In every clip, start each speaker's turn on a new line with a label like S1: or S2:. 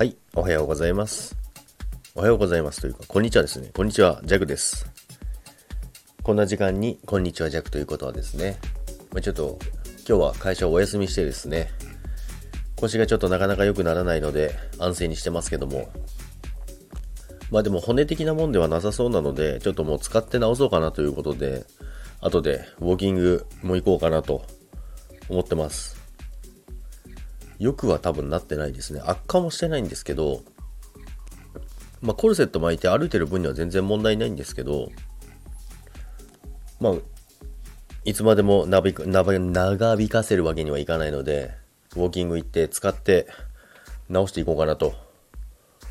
S1: はい、おはようございます。おはようございますというか、こんにちはですね。こんにちは、ジャグです。こんな時間に、こんにちは、ジャグということはですね、ま、ちょっと、今日は会社をお休みしてですね、腰がちょっとなかなか良くならないので、安静にしてますけども、まあでも骨的なもんではなさそうなので、ちょっともう使って直そうかなということで、後でウォーキングも行こうかなと思ってます。よくは多分なってないですね。悪化もしてないんですけど、まあ、コルセット巻いて歩いてる分には全然問題ないんですけど、まあ、いつまでも長引かせるわけにはいかないので、ウォーキング行って使って直していこうかなと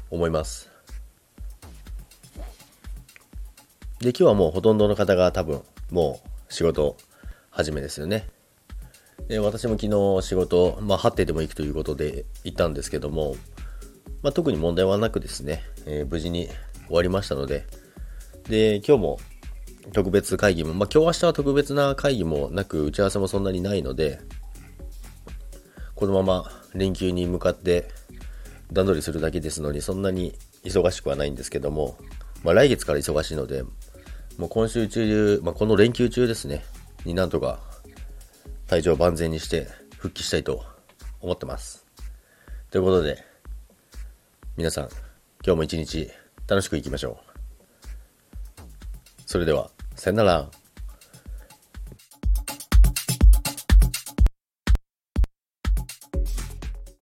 S1: 思います。で、今日はもうほとんどの方が多分もう仕事始めですよね。で私も昨日仕事、まあ、張ってでも行くということで行ったんですけども、まあ、特に問題はなくですね、えー、無事に終わりましたので、で、今日も特別会議も、まあ、今日明日は特別な会議もなく、打ち合わせもそんなにないので、このまま連休に向かって段取りするだけですのに、そんなに忙しくはないんですけども、まあ、来月から忙しいので、もう今週中、まあ、この連休中ですね、になんとか体調万全にして復帰したいと思ってます。ということで、皆さん、今日も一日楽しくいきましょう。それでは、さよなら。